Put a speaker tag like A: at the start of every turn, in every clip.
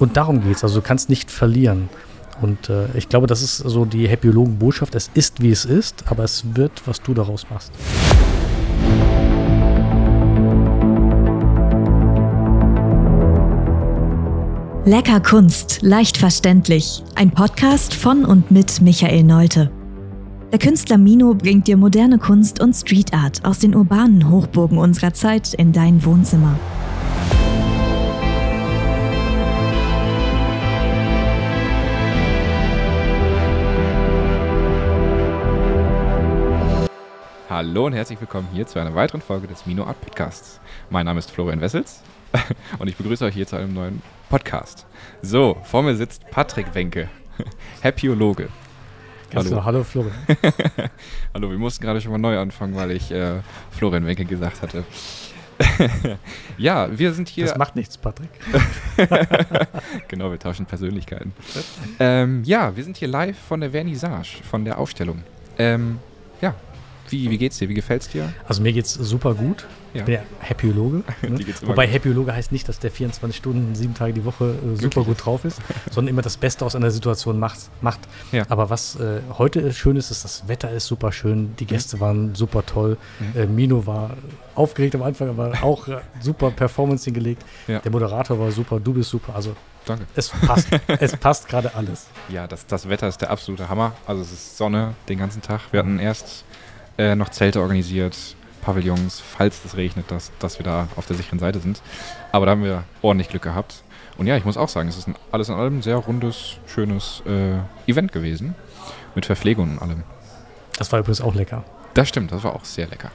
A: Und darum geht es. Also du kannst nicht verlieren. Und äh, ich glaube, das ist so die Happyologen-Botschaft. Es ist, wie es ist, aber es wird, was du daraus machst.
B: Lecker Kunst, leicht verständlich. Ein Podcast von und mit Michael Neute. Der Künstler Mino bringt dir moderne Kunst und Street Art aus den urbanen Hochburgen unserer Zeit in dein Wohnzimmer.
C: Hallo und herzlich willkommen hier zu einer weiteren Folge des Mino Art Podcasts. Mein Name ist Florian Wessels und ich begrüße euch hier zu einem neuen Podcast. So, vor mir sitzt Patrick Wenke, Happyologe.
A: Hallo. Hallo Florian.
C: hallo, wir mussten gerade schon mal neu anfangen, weil ich äh, Florian Wenke gesagt hatte. ja, wir sind hier.
A: Das macht nichts, Patrick.
C: genau, wir tauschen Persönlichkeiten. ähm, ja, wir sind hier live von der Vernissage, von der Ausstellung. Ähm, wie, wie geht's dir? Wie gefällt's dir?
A: Also mir geht's super gut. Ja. Ich bin ja Happyologe. Ne? Wobei gut. Happyologe heißt nicht, dass der 24 Stunden, sieben Tage die Woche äh, super gut drauf ist, sondern immer das Beste aus einer Situation macht. macht. Ja. Aber was äh, heute schön ist, ist, das Wetter ist super schön, die mhm. Gäste mhm. waren super toll. Mhm. Äh, Mino war aufgeregt am Anfang, aber auch äh, super Performance hingelegt. Ja. Der Moderator war super, du bist super. Also
C: Danke.
A: Es passt, es passt gerade alles.
C: Ja, das, das Wetter ist der absolute Hammer. Also es ist Sonne den ganzen Tag. Wir hatten erst äh, noch Zelte organisiert, Pavillons, falls es regnet, dass, dass wir da auf der sicheren Seite sind. Aber da haben wir ordentlich Glück gehabt. Und ja, ich muss auch sagen, es ist ein, alles in allem ein sehr rundes, schönes äh, Event gewesen. Mit Verpflegung und allem.
A: Das war übrigens auch lecker.
C: Das stimmt, das war auch sehr lecker.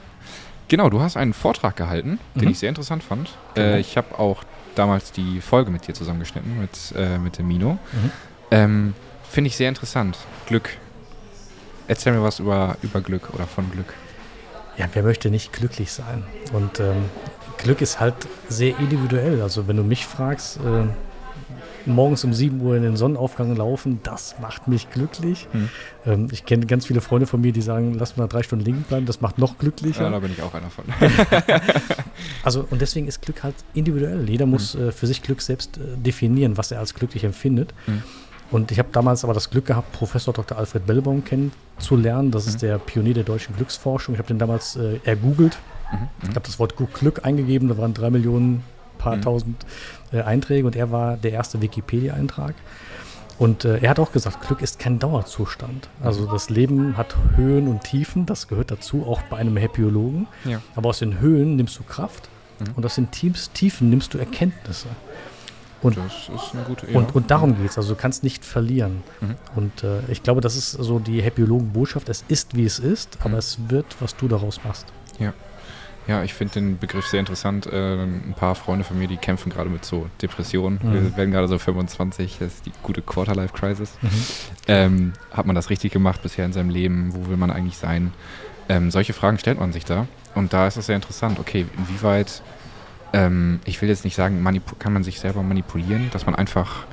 C: Genau, du hast einen Vortrag gehalten, den mhm. ich sehr interessant fand. Genau. Äh, ich habe auch damals die Folge mit dir zusammengeschnitten, mit, äh, mit dem Mino. Mhm. Ähm, Finde ich sehr interessant. Glück, Erzähl mir was über, über Glück oder von Glück.
A: Ja, wer möchte nicht glücklich sein? Und ähm, Glück ist halt sehr individuell. Also wenn du mich fragst, äh, morgens um 7 Uhr in den Sonnenaufgang laufen, das macht mich glücklich. Hm. Ähm, ich kenne ganz viele Freunde von mir, die sagen, lass mal drei Stunden liegen bleiben, das macht noch glücklicher. Ja,
C: da bin ich auch einer von.
A: also und deswegen ist Glück halt individuell. Jeder muss hm. äh, für sich Glück selbst äh, definieren, was er als glücklich empfindet. Hm. Und ich habe damals aber das Glück gehabt, Professor Dr. Alfred Bellbaum kennenzulernen. Das mhm. ist der Pionier der deutschen Glücksforschung. Ich habe den damals äh, ergoogelt. Mhm. mhm. Ich habe das Wort Glück eingegeben. Da waren drei Millionen, paar mhm. tausend äh, Einträge und er war der erste Wikipedia-Eintrag. Und äh, er hat auch gesagt, Glück ist kein Dauerzustand. Also mhm. das Leben hat Höhen und Tiefen, das gehört dazu, auch bei einem Happyologen. Ja. Aber aus den Höhen nimmst du Kraft mhm. und aus den Tiefen nimmst du Erkenntnisse. Und, das ist eine gute ja. und, und darum geht es. Also du kannst nicht verlieren. Mhm. Und äh, ich glaube, das ist so die Happyologen-Botschaft. Es ist, wie es ist, aber mhm. es wird, was du daraus machst.
C: Ja. Ja, ich finde den Begriff sehr interessant. Äh, ein paar Freunde von mir, die kämpfen gerade mit so Depressionen. Mhm. Wir werden gerade so 25, das ist die gute Quarterlife-Crisis. Mhm. Ähm, hat man das richtig gemacht bisher in seinem Leben? Wo will man eigentlich sein? Ähm, solche Fragen stellt man sich da. Und da ist es sehr interessant. Okay, inwieweit ähm, ich will jetzt nicht sagen, kann man sich selber manipulieren, dass man einfach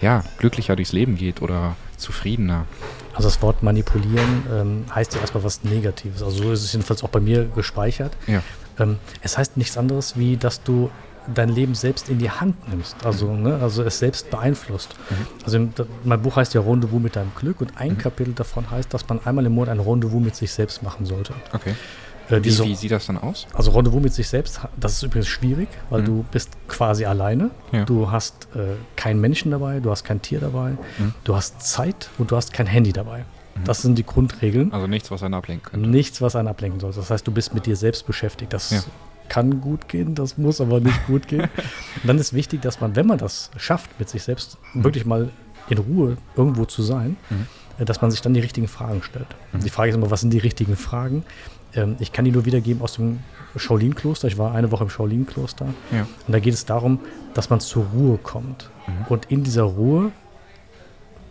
C: ja, glücklicher durchs Leben geht oder zufriedener.
A: Also das Wort manipulieren ähm, heißt ja erstmal was Negatives. Also so ist es jedenfalls auch bei mir gespeichert. Ja. Ähm, es heißt nichts anderes, wie dass du dein Leben selbst in die Hand nimmst, also, mhm. ne, also es selbst beeinflusst. Mhm. Also mein Buch heißt ja Rendezvous mit deinem Glück und ein mhm. Kapitel davon heißt, dass man einmal im Monat ein Rendezvous mit sich selbst machen sollte.
C: Okay. Äh, wie, wie, sieht das dann aus?
A: Also Rendezvous mit sich selbst, das ist übrigens schwierig, weil mhm. du bist quasi alleine. Ja. Du hast äh, keinen Menschen dabei, du hast kein Tier dabei, mhm. du hast Zeit und du hast kein Handy dabei. Mhm. Das sind die Grundregeln.
C: Also nichts, was einen ablenken könnte.
A: Nichts, was einen ablenken soll. Das heißt, du bist mit dir selbst beschäftigt. Das ja. kann gut gehen, das muss aber nicht gut gehen. Und dann ist wichtig, dass man, wenn man das schafft, mit sich selbst mhm. wirklich mal in Ruhe irgendwo zu sein, mhm. Dass man sich dann die richtigen Fragen stellt. Mhm. Die Frage ist immer, was sind die richtigen Fragen? Ähm, ich kann die nur wiedergeben aus dem Shaolin-Kloster. Ich war eine Woche im Shaolin-Kloster. Ja. Und da geht es darum, dass man zur Ruhe kommt mhm. und in dieser Ruhe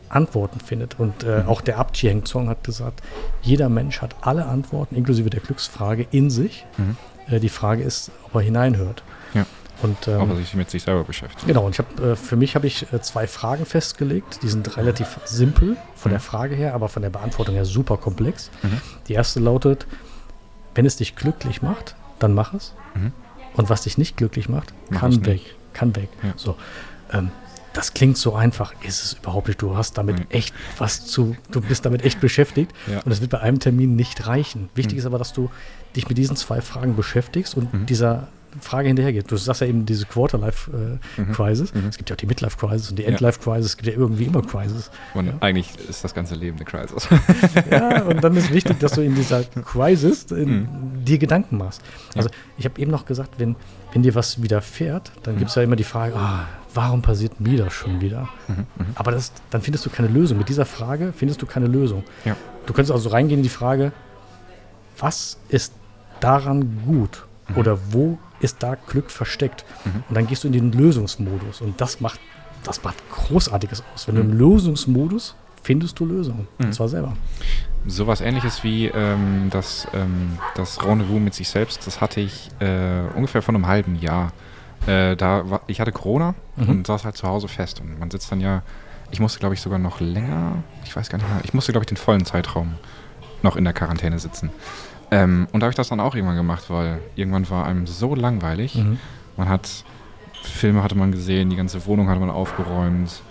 A: Antworten findet. Und äh, mhm. auch der Abt Chieng Zong hat gesagt, jeder Mensch hat alle Antworten, inklusive der Glücksfrage, in sich. Mhm. Äh, die Frage ist, ob er hineinhört. Ja.
C: Und, ähm, aber sich mit sich selber beschäftigt.
A: Genau, und ich hab, äh, für mich habe ich äh, zwei Fragen festgelegt. Die sind relativ simpel von mhm. der Frage her, aber von der Beantwortung her super komplex. Mhm. Die erste lautet, wenn es dich glücklich macht, dann mach es. Mhm. Und was dich nicht glücklich macht, mach kann weg. Kann weg. Ja. So. Ähm, das klingt so einfach, ist es überhaupt nicht. Du hast damit
C: Mhm.
A: echt was zu, du bist damit echt beschäftigt
C: Ja.
A: und es wird bei einem Termin nicht reichen. Wichtig
C: Mhm.
A: ist aber, dass du dich mit diesen zwei Fragen beschäftigst und
C: Mhm.
A: dieser Frage hinterhergehst. Du sagst ja eben diese Quarter-Life-Crisis.
C: Mhm.
A: Es gibt ja auch die Midlife-Crisis und die
C: Ja.
A: End-Life-Crisis. Es gibt ja irgendwie immer Crisis.
C: Und
A: Ja.
C: eigentlich ist das ganze Leben eine Crisis.
A: Ja, und dann ist wichtig, dass du in dieser Crisis in,
C: Mhm.
A: dir Gedanken machst.
C: Ja.
A: Also ich habe eben noch gesagt, wenn, wenn dir was widerfährt, dann
C: Mhm.
A: gibt es ja immer die Frage, ah, warum passiert mir das schon wieder?
C: Mhm, mhm.
A: Aber das, dann findest du keine Lösung. Mit dieser Frage findest du keine Lösung.
C: Ja.
A: Du könntest also reingehen in die Frage, was ist daran gut?
C: Mhm.
A: Oder wo ist da Glück versteckt?
C: Mhm.
A: Und dann gehst du in den Lösungsmodus. Und das macht, das macht Großartiges aus. Wenn du
C: Mhm.
A: im Lösungsmodus findest du Lösungen.
C: Mhm.
A: Und zwar selber.
C: Sowas ähnliches wie ähm, das, ähm, das Rendezvous mit sich selbst, das hatte ich äh, ungefähr vor einem halben Jahr. Äh, da war, ich hatte Corona
A: Mhm.
C: und saß halt zu Hause fest. Und man sitzt dann ja, ich musste glaube ich sogar noch länger, ich weiß gar nicht mehr, ich musste glaube ich den vollen Zeitraum noch in der Quarantäne sitzen. Ähm, und da habe ich das dann auch irgendwann gemacht, weil irgendwann war einem so langweilig.
A: Mhm.
C: Man hat Filme hatte man gesehen, die ganze Wohnung hatte man aufgeräumt,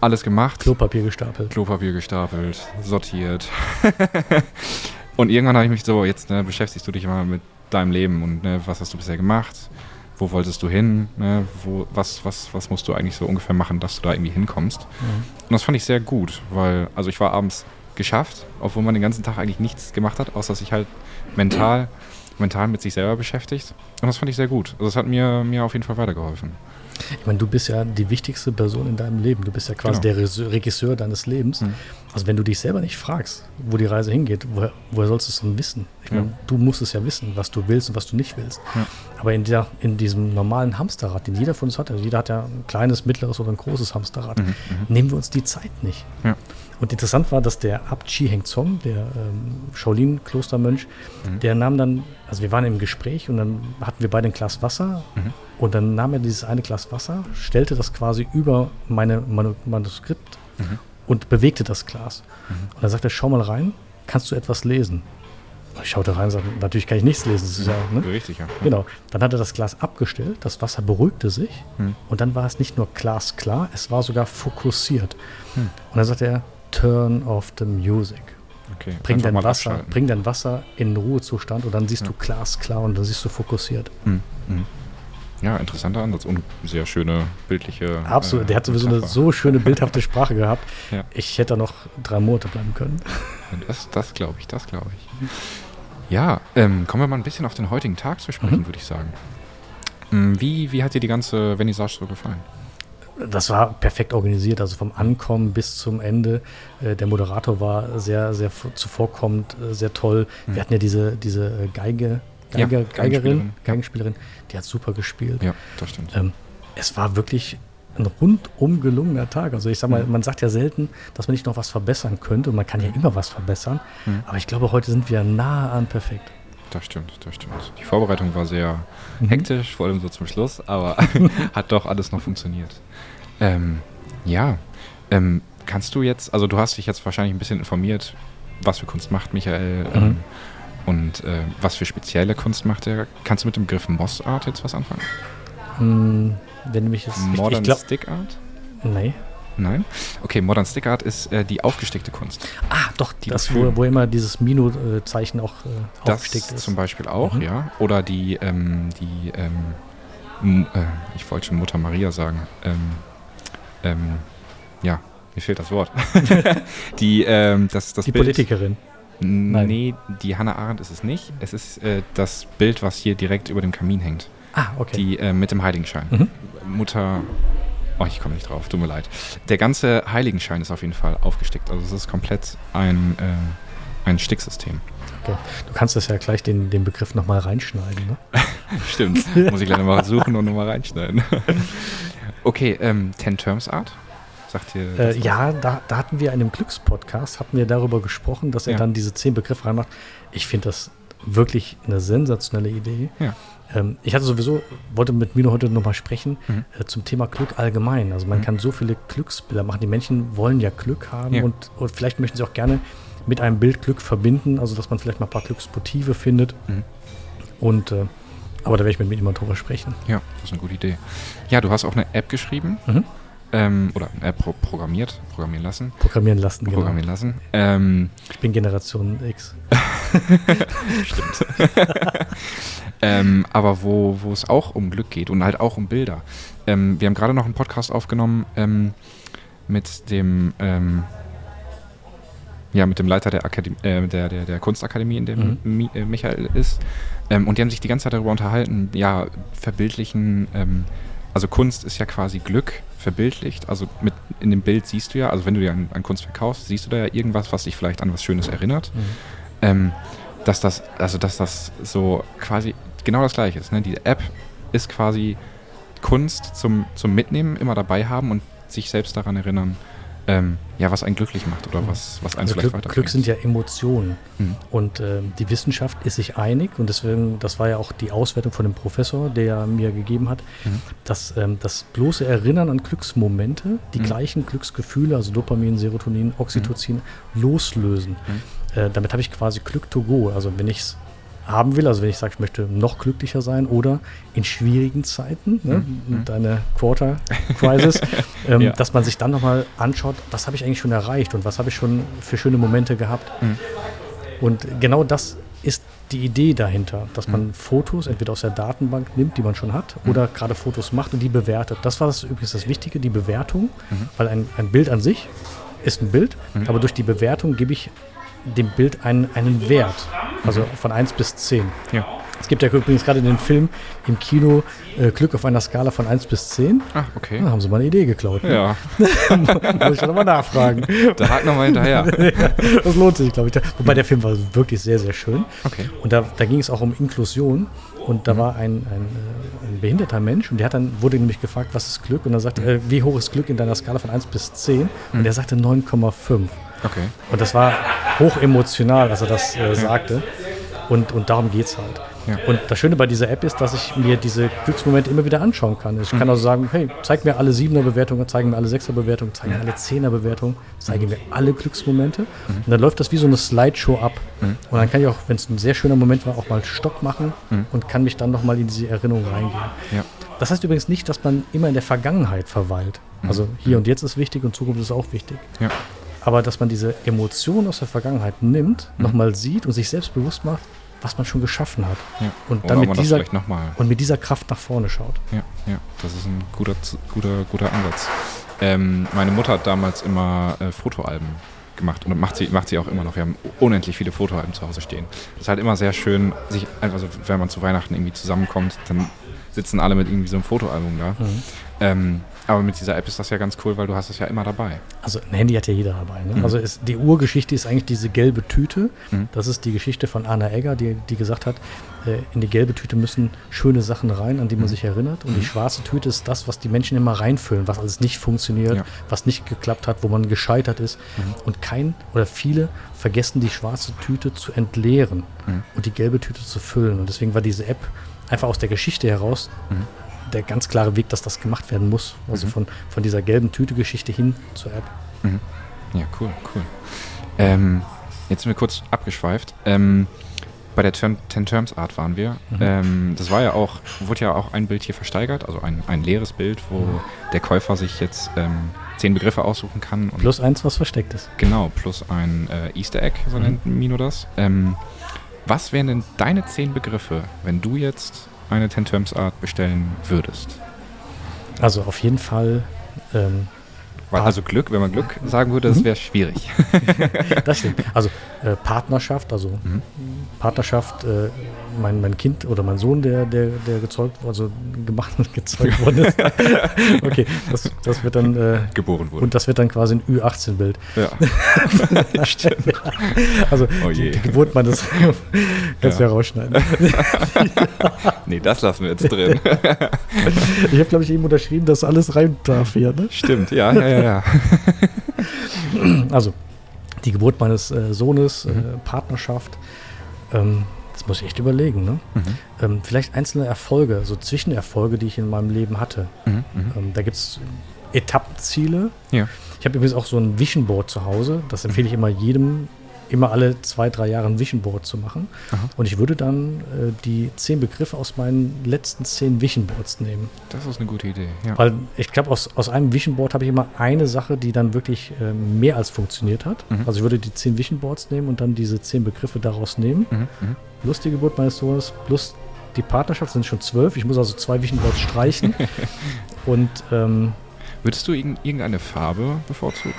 C: alles gemacht.
A: Klopapier gestapelt.
C: Klopapier gestapelt, sortiert. und irgendwann habe ich mich so, jetzt ne, beschäftigst du dich mal mit deinem Leben und ne, was hast du bisher gemacht? Wo wolltest du hin? Ne, wo, was, was, was musst du eigentlich so ungefähr machen, dass du da irgendwie hinkommst?
A: Mhm.
C: Und das fand ich sehr gut, weil, also ich war abends geschafft, obwohl man den ganzen Tag eigentlich nichts gemacht hat, außer sich halt mental, mental mit sich selber beschäftigt. Und das fand ich sehr gut. Also das hat mir, mir auf jeden Fall weitergeholfen.
A: Ich meine, du bist ja die wichtigste Person in deinem Leben. Du bist ja quasi
C: Genau.
A: der Regisseur- deines Lebens.
C: Mhm.
A: Also wenn du dich selber nicht fragst, wo die Reise hingeht, woher, woher sollst du es denn wissen? Ich meine,
C: Ja.
A: du musst es ja wissen, was du willst und was du nicht willst.
C: Ja.
A: Aber in, der, in diesem normalen Hamsterrad, den jeder von uns hat, also jeder hat ja ein kleines, mittleres oder ein großes Hamsterrad,
C: Mhm, mhm.
A: nehmen wir uns die Zeit nicht.
C: Ja.
A: Und interessant war, dass der Abt Chi Heng Zong, der ähm, Shaolin-Klostermönch,
C: Mhm.
A: der nahm dann, also wir waren im Gespräch und dann hatten wir beide ein Glas Wasser
C: Mhm.
A: und dann nahm er dieses eine Glas Wasser, stellte das quasi über meine Manu Manuskript
C: Mhm.
A: und bewegte das Glas.
C: Mhm.
A: Und dann sagt er, schau mal rein, kannst du etwas lesen? Ich schaute rein und sagte, natürlich kann ich nichts lesen. Das ist ja, ne?
C: Richtig, ja.
A: Genau. Dann hat er das Glas abgestellt, das Wasser beruhigte sich
C: Mhm.
A: und dann war es nicht nur glasklar, es war sogar fokussiert.
C: Hm.
A: Und dann sagt er, turn off the music.
C: Okay.
A: Bring dein, Wasser,
C: abschalten.
A: bring dein Wasser in Ruhezustand und dann siehst
C: Ja.
A: du glasklar und dann siehst du fokussiert.
C: Mhm. Mhm. Ja, interessanter Ansatz und sehr schöne bildliche.
A: Absolut.
C: äh,
A: Der hat sowieso eine so schöne bildhafte Sprache gehabt.
C: Ja.
A: Ich hätte da noch drei Monate bleiben können.
C: Das, das glaube ich, das glaube ich. Ja, ähm, kommen wir mal ein bisschen auf den heutigen Tag zu sprechen,
A: Mhm.
C: würde ich sagen. Mm, Wie, wie hat dir die ganze Vernissage so gefallen?
A: Das war perfekt organisiert, also vom Ankommen bis zum Ende. Äh, Der Moderator war sehr, sehr zuvorkommend, äh, sehr toll.
C: Mhm.
A: Wir hatten ja diese, diese äh, Geige,
C: Ja,
A: Geiger,
C: Geigenspielerin,
A: Geigerin,
C: ja.
A: Geigenspielerin, die hat super gespielt.
C: Ja, das stimmt.
A: Ähm, es war wirklich ein rundum gelungener Tag. Also ich sag mal,
C: Mhm.
A: man sagt ja selten, dass man nicht noch was verbessern könnte. Und man kann ja immer was verbessern.
C: Mhm.
A: Aber ich glaube, heute sind wir nahe an perfekt.
C: Das stimmt, das stimmt. Die Vorbereitung war sehr
A: Mhm.
C: hektisch, vor allem so zum Schluss, aber hat doch alles noch funktioniert. Ähm, ja, ähm, kannst du jetzt, also du hast dich jetzt wahrscheinlich ein bisschen informiert, was für Kunst macht Michael ähm,
A: Mhm.
C: und äh, was für spezielle Kunst macht er. Kannst du mit dem Begriff Moss Art jetzt was anfangen?
A: Hm, wenn du mich jetzt. Ich,
C: Modern
A: ich glaub,
C: Stick Art?
A: nee.
C: Nein? Okay, Modern Stick Art ist äh, die aufgestickte Kunst.
A: Ah, doch,
C: Die
A: das, wo, wo immer dieses Mino-Zeichen auch äh,
C: Das
A: aufgestickt ist.
C: zum Beispiel auch,
A: Mhm.
C: ja. Oder die, ähm, die, ähm, äh, ich wollte schon Mutter Maria sagen. Ähm, ähm, ja, mir fehlt das Wort. die, ähm, das, das
A: Die
C: Bild,
A: Politikerin. Nein.
C: Nee, die Hannah Arendt ist es nicht. Es ist äh, das Bild, was hier direkt über dem Kamin hängt.
A: Ah, okay.
C: Die äh, mit dem Heiligenschein.
A: Mhm.
C: Mutter. Oh, ich komme nicht drauf, tut mir leid. Der ganze Heiligenschein ist auf jeden Fall aufgestickt. Also es ist komplett ein, äh, ein Sticksystem.
A: okay. Du kannst das ja gleich den, den Begriff nochmal reinschneiden. Ne?
C: Stimmt. Muss ich gleich nochmal suchen und nochmal reinschneiden. okay, ähm, Ten Terms Art. Sagt ihr
A: Äh, ja, da, da hatten wir in einem Glückspodcast, hatten wir darüber gesprochen, dass er
C: Ja.
A: dann diese zehn Begriffe reinmacht. Ich finde das wirklich eine sensationelle Idee.
C: Ja.
A: Ähm, ich hatte sowieso, wollte mit Mino heute nochmal sprechen
C: Mhm.
A: äh, zum Thema Glück allgemein. Also man
C: Mhm.
A: kann so viele Glücksbilder machen. Die Menschen wollen ja Glück haben
C: Ja.
A: und, und vielleicht möchten sie auch gerne mit einem Bild Glück verbinden, also dass man vielleicht mal ein paar Glücksmotive findet.
C: Mhm.
A: Und äh, aber da werde ich mit jemandem drüber sprechen.
C: Ja, das ist eine gute Idee. Ja, du hast auch eine App geschrieben.
A: Mhm.
C: ähm, oder äh, pro programmiert, programmieren lassen.
A: Programmieren lassen,
C: genau. Programmieren lassen. Ähm,
A: ich bin Generation X.
C: Stimmt. ähm, aber wo, wo es auch um Glück geht und halt auch um Bilder. Ähm, wir haben gerade noch einen Podcast aufgenommen ähm, mit dem ähm, ja, mit dem Leiter der, Akademie, äh, der, der, der Kunstakademie, in der mhm. äh, Michael ist. Ähm, und die haben sich die ganze Zeit darüber unterhalten, ja, verbildlichen, ähm, also Kunst ist ja quasi Glück verbildlicht. Also mit in dem Bild siehst du ja, also wenn du dir an, an Kunst verkaufst, siehst du da ja irgendwas, was dich vielleicht an was Schönes erinnert. Mhm. Dass das, also dass das so quasi genau das gleiche ist. Ne? Die App ist quasi Kunst zum, zum Mitnehmen, immer dabei haben und sich selbst daran erinnern, ähm, ja, was einen glücklich macht oder was, was einen also vielleicht
A: Glück, Glück sind ja Emotionen. Mhm. Und ähm, die Wissenschaft ist sich einig und deswegen, das war ja auch die Auswertung von dem Professor, der mir gegeben hat, mhm. dass ähm, das bloße Erinnern an Glücksmomente die mhm. gleichen Glücksgefühle, also Dopamin, Serotonin, Oxytocin, mhm. loslösen. Mhm. Äh, damit habe ich quasi Glück to go. Also wenn ich es haben will, also wenn ich sage, ich möchte noch glücklicher sein oder in schwierigen Zeiten, ne, mhm. deine Quarter Crisis, ähm, ja. dass man sich dann nochmal anschaut, was habe ich eigentlich schon erreicht und was habe ich schon für schöne Momente gehabt. Mhm. Und genau das ist die Idee dahinter, dass man mhm. Fotos entweder aus der Datenbank nimmt, die man schon hat, mhm. oder gerade Fotos macht und die bewertet. Das war das übrigens das Wichtige, die Bewertung, mhm. weil ein, ein Bild an sich ist ein Bild, mhm. aber durch die Bewertung gebe ich dem Bild einen, einen Wert. Also von 1 bis 10. Ja. Es gibt ja übrigens gerade den Film im Kino äh, Glück auf einer Skala von 1 bis 10.
C: Ach, okay.
A: Da haben sie mal eine Idee geklaut.
C: Ne? Ja.
A: Muss ich nochmal nachfragen.
C: Da hakt nochmal hinterher.
A: das lohnt sich, glaube ich. Wobei der Film war wirklich sehr, sehr schön.
C: Okay.
A: Und da, da ging es auch um Inklusion. Und da mhm. war ein, ein, äh, ein, behinderter Mensch und der hat dann, wurde nämlich gefragt, was ist Glück? Und dann sagte er, äh, wie hoch ist Glück in deiner Skala von 1 bis 10? Und mhm. er sagte 9,5.
C: Okay.
A: Und das war hoch emotional, als er das äh, sagte. Und, und darum geht es halt. Ja. Und das Schöne bei dieser App ist, dass ich mir diese Glücksmomente immer wieder anschauen kann. Ich mhm. kann also sagen, hey, zeig mir alle 7er Bewertungen, zeig mir alle 6er Bewertungen, zeig mir alle 10er Bewertungen, zeige mir alle Glücksmomente. Mhm. Und dann läuft das wie so eine Slideshow ab. Mhm. Und dann kann ich auch, wenn es ein sehr schöner Moment war, auch mal Stopp machen mhm. und kann mich dann nochmal in diese Erinnerung reingehen.
C: Ja.
A: Das heißt übrigens nicht, dass man immer in der Vergangenheit verweilt. Mhm. Also hier und jetzt ist wichtig und Zukunft ist auch wichtig.
C: Ja
A: aber dass man diese Emotionen aus der Vergangenheit nimmt, mhm. nochmal sieht und sich selbst bewusst macht, was man schon geschaffen hat.
C: Ja.
A: Und dann mit dieser, und mit dieser Kraft nach vorne schaut.
C: Ja, ja, das ist ein guter, guter, guter Ansatz. Ähm, meine Mutter hat damals immer äh, Fotoalben gemacht und macht sie, macht sie auch immer noch. Wir haben unendlich viele Fotoalben zu Hause stehen. Das ist halt immer sehr schön, sich also wenn man zu Weihnachten irgendwie zusammenkommt, dann sitzen alle mit irgendwie so einem Fotoalbum da. Mhm. Ähm, aber mit dieser App ist das ja ganz cool, weil du hast es ja immer dabei.
A: Also ein Handy hat ja jeder dabei. Ne? Mhm. Also ist, die Urgeschichte ist eigentlich diese gelbe Tüte. Mhm. Das ist die Geschichte von Anna Egger, die, die gesagt hat, äh, in die gelbe Tüte müssen schöne Sachen rein, an die man mhm. sich erinnert. Und die mhm. schwarze Tüte ist das, was die Menschen immer reinfüllen, was alles nicht funktioniert, ja. was nicht geklappt hat, wo man gescheitert ist. Mhm. Und kein oder viele vergessen die schwarze Tüte zu entleeren mhm. und die gelbe Tüte zu füllen. Und deswegen war diese App einfach aus der Geschichte heraus der ganz klare Weg, dass das gemacht werden muss. Also mhm. von, von dieser gelben Tüte-Geschichte hin zur App.
C: Mhm. Ja, cool, cool. Ähm, jetzt sind wir kurz abgeschweift. Ähm, bei der Ten, Ten Terms Art waren wir. Mhm. Ähm, das war ja auch, wurde ja auch ein Bild hier versteigert, also ein, ein leeres Bild, wo mhm. der Käufer sich jetzt ähm, zehn Begriffe aussuchen kann.
A: plus eins, was versteckt ist.
C: Genau, plus ein äh, Easter Egg, so mhm. nennt Mino das. Ähm, was wären denn deine zehn Begriffe, wenn du jetzt eine Ten Terms Art bestellen würdest?
A: Also auf jeden Fall. Ähm,
C: also Glück, wenn man Glück sagen würde, das mhm. wäre schwierig.
A: das stimmt. Also äh, Partnerschaft, also mhm. Partnerschaft, äh, mein, mein Kind oder mein Sohn, der, der, der gezeugt, also gemacht und gezeugt worden ist. okay, das, das wird dann
C: äh, geboren wurde.
A: Und das wird dann quasi ein Ü18-Bild.
C: Ja. Stimmt.
A: Also oh die, die, Geburt meines kannst du ja rausschneiden.
C: nee, das lassen wir jetzt drin.
A: ich habe, glaube ich, eben unterschrieben, dass alles rein darf hier. Ne?
C: Stimmt, ja, ja, ja, ja.
A: also die Geburt meines äh, Sohnes, mhm. äh, Partnerschaft. Ähm, das muss ich echt überlegen. Ne? Mhm. Ähm, vielleicht einzelne Erfolge, so Zwischenerfolge, die ich in meinem Leben hatte. Mhm. mhm. Ähm, da gibt es Etappenziele.
C: Ja.
A: Ich habe übrigens auch so ein Vision Board zu Hause. Das empfehle ich immer jedem, immer alle zwei, drei Jahre ein Vision Board zu machen.
C: Aha.
A: Und ich würde dann äh, die zehn Begriffe aus meinen letzten zehn Vision Boards nehmen.
C: Das ist eine gute Idee. Ja.
A: Weil ich glaube, aus, aus einem Vision Board habe ich immer eine Sache, die dann wirklich äh, mehr als funktioniert hat.
C: Mhm.
A: Also ich würde die zehn Vision Boards nehmen und dann diese zehn Begriffe daraus nehmen.
C: Mhm, mhm.
A: Plus die Geburt meines Sohnes, plus die Partnerschaft sind schon zwölf. Ich muss also zwei Vision Boards streichen. und ähm,
C: Würdest du irgend- irgendeine Farbe bevorzugen?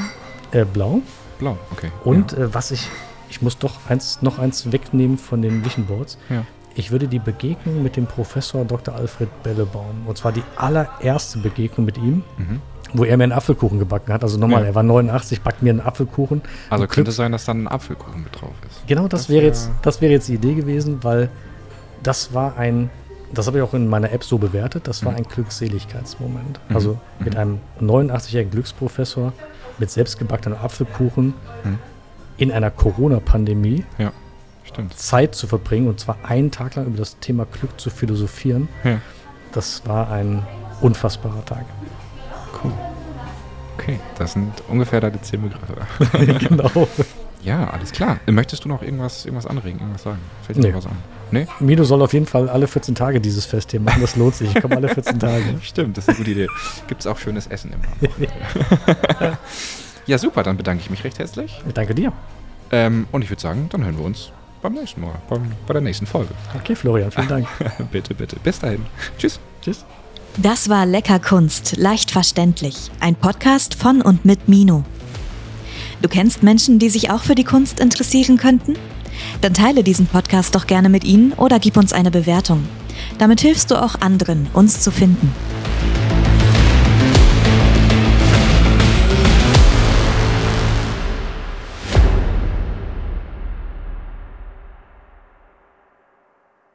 A: äh, blau.
C: Blau, okay.
A: Und äh, was ich, ich muss doch eins, noch eins wegnehmen von den Vision Boards.
C: Ja.
A: Ich würde die Begegnung mit dem Professor Dr. Alfred Bellebaum, und zwar die allererste Begegnung mit ihm,
C: ja. Mhm.
A: wo er mir einen Apfelkuchen gebacken hat. Also nochmal,
C: Ja.
A: er war 89, backt mir einen Apfelkuchen.
C: Also könnte es sein, dass dann ein Apfelkuchen mit drauf ist.
A: Genau, das,
C: Das
A: wäre
C: wär-
A: jetzt, das wäre jetzt die Idee gewesen, weil das war ein, das habe ich auch in meiner App so bewertet, das war
C: Mhm.
A: ein Glückseligkeitsmoment.
C: Mhm.
A: Also mit
C: Mhm.
A: einem 89-jährigen Glücksprofessor mit selbstgebackenen Apfelkuchen
C: Mhm.
A: in einer Corona-Pandemie
C: Stimmt.
A: Zeit zu verbringen und zwar einen Tag lang über das Thema Glück zu philosophieren,
C: Ja.
A: das war ein unfassbarer Tag.
C: Cool. Okay, das sind ungefähr deine zehn Begriffe.
A: genau.
C: ja, alles klar. Möchtest du noch irgendwas, irgendwas anregen, irgendwas sagen? Fällt dir
A: Nee.
C: was an? Nee?
A: Mino soll auf jeden Fall alle 14 Tage dieses Fest hier machen, das lohnt sich. Ich komme alle 14 Tage.
C: Stimmt, das ist eine gute Idee. Gibt es auch schönes Essen im Rahmen. ja, super, dann bedanke ich mich recht herzlich.
A: Ich danke dir.
C: Ähm, und ich würde sagen, dann hören wir uns beim nächsten Mal, beim, bei der nächsten Folge.
A: Okay, Florian, vielen Dank.
C: bitte, bitte. Bis dahin. Tschüss.
A: Tschüss.
B: Das war Lecker Kunst, leicht verständlich. Ein Podcast von und mit Mino. Du kennst Menschen, die sich auch für die Kunst interessieren könnten? Dann teile diesen Podcast doch gerne mit ihnen oder gib uns eine Bewertung. Damit hilfst du auch anderen, uns zu finden.